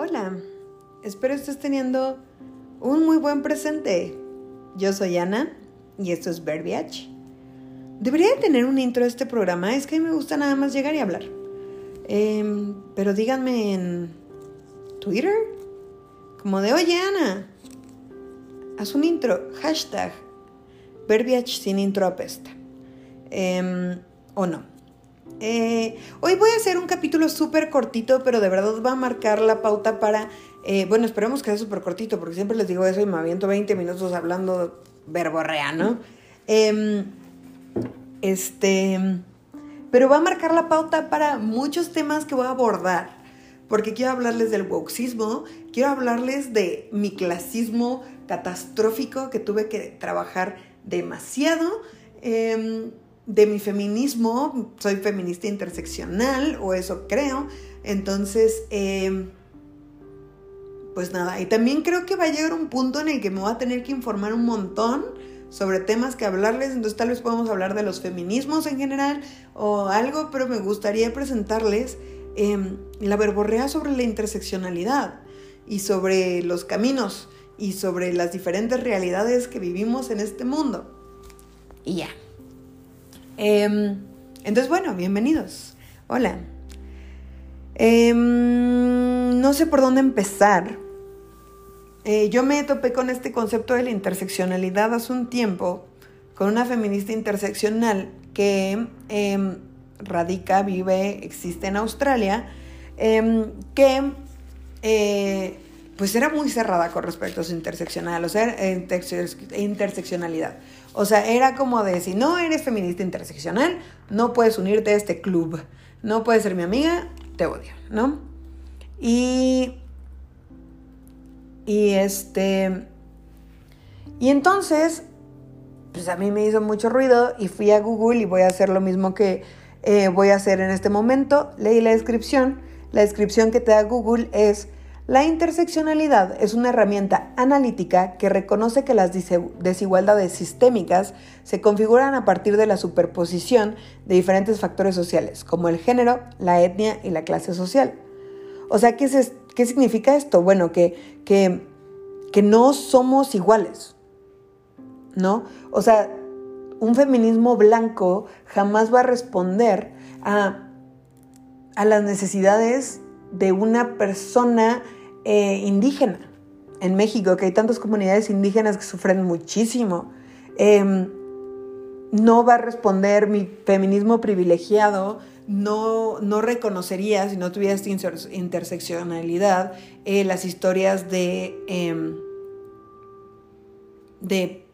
Hola, espero estés teniendo un muy buen presente. Yo soy Ana y esto es Verbiage. Debería de tener un intro a este programa, es que me gusta nada más llegar y hablar. Em, pero díganme en Twitter, como de, oye Ana, haz un intro, hashtag Verbiage sin intro apesta. Em, o no. Eh, hoy voy a hacer un capítulo súper cortito, pero de verdad va a marcar la pauta para... Eh, bueno, esperemos que sea súper cortito, porque siempre les digo eso y me aviento 20 minutos hablando verborrea, ¿no? Em, este... Pero va a marcar la pauta para muchos temas que voy a abordar, porque quiero hablarles del woxismo, quiero hablarles de mi clasismo catastrófico que tuve que trabajar demasiado. De mi feminismo, soy feminista interseccional, o eso creo. Entonces, em, pues nada, y también creo que va a llegar un punto en el que me voy a tener que informar un montón sobre temas que hablarles, entonces tal vez podamos hablar de los feminismos en general o algo, pero me gustaría presentarles em, la verborrea sobre la interseccionalidad y sobre los caminos y sobre las diferentes realidades que vivimos en este mundo. Y ya. Em, entonces, bueno, bienvenidos. Hola. Em, no sé por dónde empezar. Eh, yo me topé con este concepto de la interseccionalidad hace un tiempo con una feminista interseccional que em, radica, vive, existe en Australia, que eh, pues era muy cerrada con respecto a su interseccional, o sea, interseccionalidad. O sea, era como de, si no eres feminista interseccional, no puedes unirte a este club. No puedes ser mi amiga, te odio, ¿no? Y... Y este... Y entonces, pues a mí me hizo mucho ruido y fui a Google y voy a hacer lo mismo que eh, voy a hacer en este momento. Leí la descripción. La descripción que te da Google es la interseccionalidad es una herramienta analítica que reconoce que las desigualdades sistémicas se configuran a partir de la superposición de diferentes factores sociales, como el género, la etnia y la clase social. O sea, ¿qué, significa esto? Bueno, que, no somos iguales, ¿no? O sea, un feminismo blanco jamás va a responder a las necesidades de una persona eh, indígena en México, que hay tantas comunidades indígenas que sufren muchísimo. Em, no va a responder mi feminismo privilegiado, no, no reconocería, si no tuviera interseccionalidad, eh, las historias de, em, de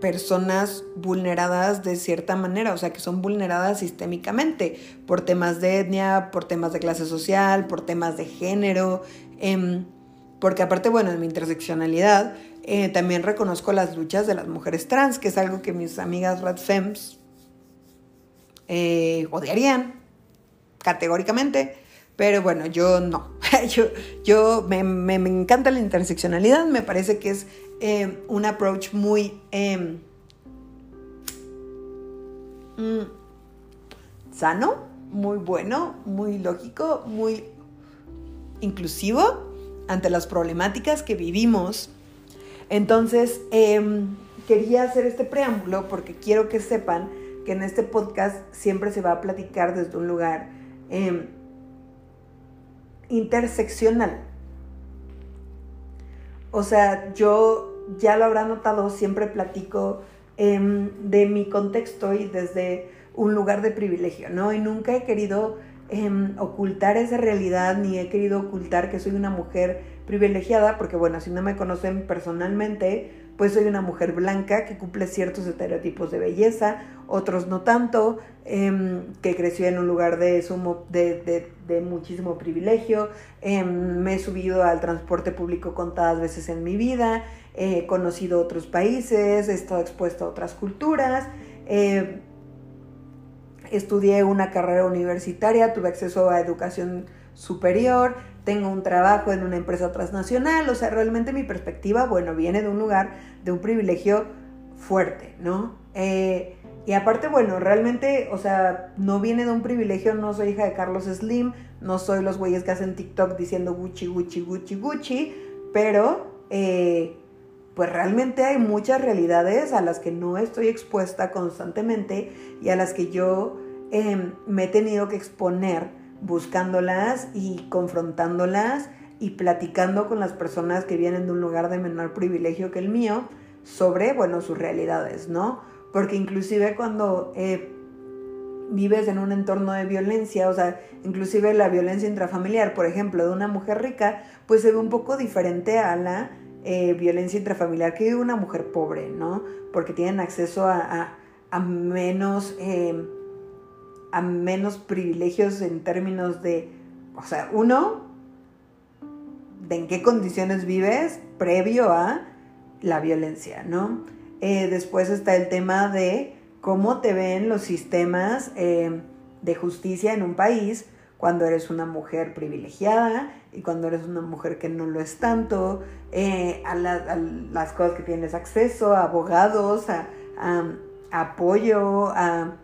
personas vulneradas de cierta manera, o sea, que son vulneradas sistémicamente por temas de etnia, por temas de clase social, por temas de género, em, porque aparte, bueno, en mi interseccionalidad eh, también reconozco las luchas de las mujeres trans, que es algo que mis amigas radfems eh, odiarían categóricamente, pero bueno, yo no. yo yo me, me, me, encanta la interseccionalidad, me parece que es eh, un approach muy em, mm, sano, muy bueno, muy lógico, muy inclusivo ante las problemáticas que vivimos. Entonces, em, quería hacer este preámbulo porque quiero que sepan que en este podcast siempre se va a platicar desde un lugar em, interseccional. O sea, yo ya lo habrá notado, siempre platico em, de mi contexto y desde un lugar de privilegio, ¿no? Y nunca he querido em, ocultar esa realidad, ni he querido ocultar que soy una mujer privilegiada, porque bueno, si no me conocen personalmente, pues soy una mujer blanca que cumple ciertos estereotipos de belleza, otros no tanto, em, que creció en un lugar de, sumo, de, de, muchísimo privilegio, me he subido al transporte público contadas veces en mi vida, he conocido otros países, he estado expuesto a otras culturas, eh, estudié una carrera universitaria, tuve acceso a educación superior, tengo un trabajo en una empresa transnacional, o sea, realmente mi perspectiva, bueno, viene de un lugar de un privilegio fuerte, ¿no? Eh, Y aparte, bueno, realmente, o sea, no viene de un privilegio, no soy hija de Carlos Slim, no soy los güeyes que hacen TikTok diciendo Gucci, Gucci, Gucci, Gucci, pero eh, pues realmente hay muchas realidades a las que no estoy expuesta constantemente y a las que yo em, me he tenido que exponer buscándolas y confrontándolas y platicando con las personas que vienen de un lugar de menor privilegio que el mío sobre, bueno, sus realidades, ¿no? Porque inclusive cuando eh, vives en un entorno de violencia, o sea, inclusive la violencia intrafamiliar, por ejemplo, de una mujer rica, pues se ve un poco diferente a la eh, violencia intrafamiliar que vive una mujer pobre, ¿no? Porque tienen acceso a, menos... Eh, a menos privilegios en términos de, o sea, uno, de en qué condiciones vives previo a la violencia, ¿no? Eh, después está el tema de cómo te ven los sistemas eh, de justicia en un país cuando eres una mujer privilegiada y cuando eres una mujer que no lo es tanto, eh, a, las cosas que tienes acceso, a abogados, a, apoyo, a,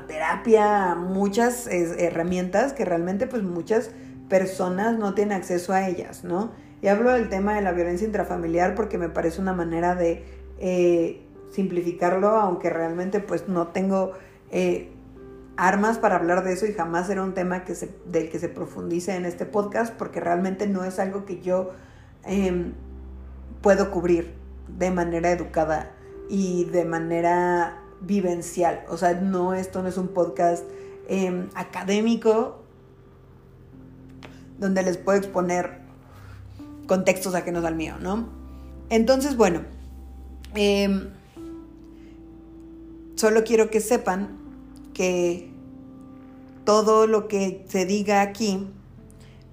terapia, a muchas herramientas que realmente pues muchas personas no tienen acceso a ellas, ¿no? Y hablo del tema de la violencia intrafamiliar porque me parece una manera de eh, simplificarlo, aunque realmente pues no tengo eh, armas para hablar de eso y jamás era un tema que se, del que se profundice en este podcast porque realmente no es algo que yo em, puedo cubrir de manera educada y de manera vivencial. O sea, no, esto no es un podcast em, académico donde les puedo exponer contextos ajenos al mío, ¿no? Entonces, bueno, em, solo quiero que sepan que todo lo que se diga aquí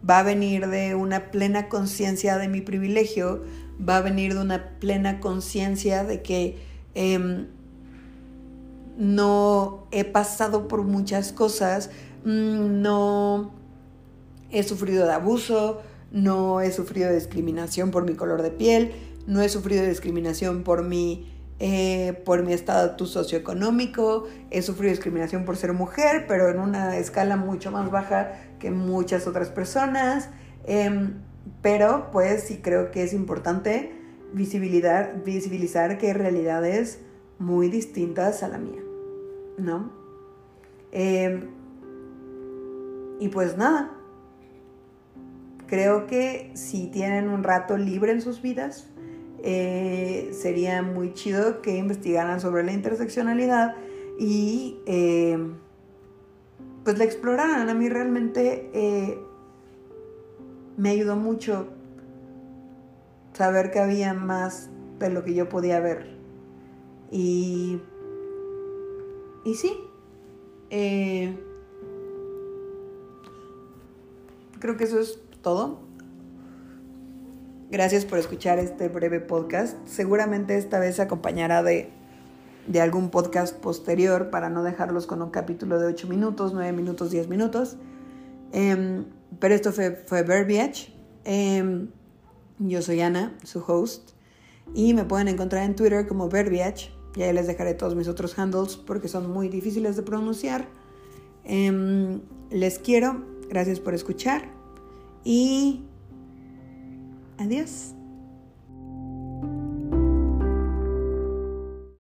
va a venir de una plena conciencia de mi privilegio, va a venir de una plena conciencia de que em, no he pasado por muchas cosas, mm, no he sufrido de abuso, no he sufrido discriminación por mi color de piel, no he sufrido discriminación por mi, eh, por mi estatus socioeconómico, he sufrido discriminación por ser mujer, pero en una escala mucho más baja que muchas otras personas. Em, pero pues sí creo que es importante visibilizar, visibilizar que hay realidades muy distintas a la mía, ¿no? Em, y pues nada, Creo que si tienen un rato libre en sus vidas, eh, sería muy chido que investigaran sobre la interseccionalidad y eh, pues la exploraran. A mí realmente eh, me ayudó mucho saber que había más de lo que yo podía ver. Y, y sí, creo que eso es todo. Gracias por escuchar este breve podcast. Seguramente esta vez se acompañará de, algún podcast posterior para no dejarlos con un capítulo de 8 minutos, 9 minutos, 10 minutos. Em, pero esto fue, fue Verbiage. Em, yo soy Ana, su host. Y me pueden encontrar en Twitter como Verbiage. Y ahí les dejaré todos mis otros handles porque son muy difíciles de pronunciar. Em, les quiero. Gracias por escuchar y adiós.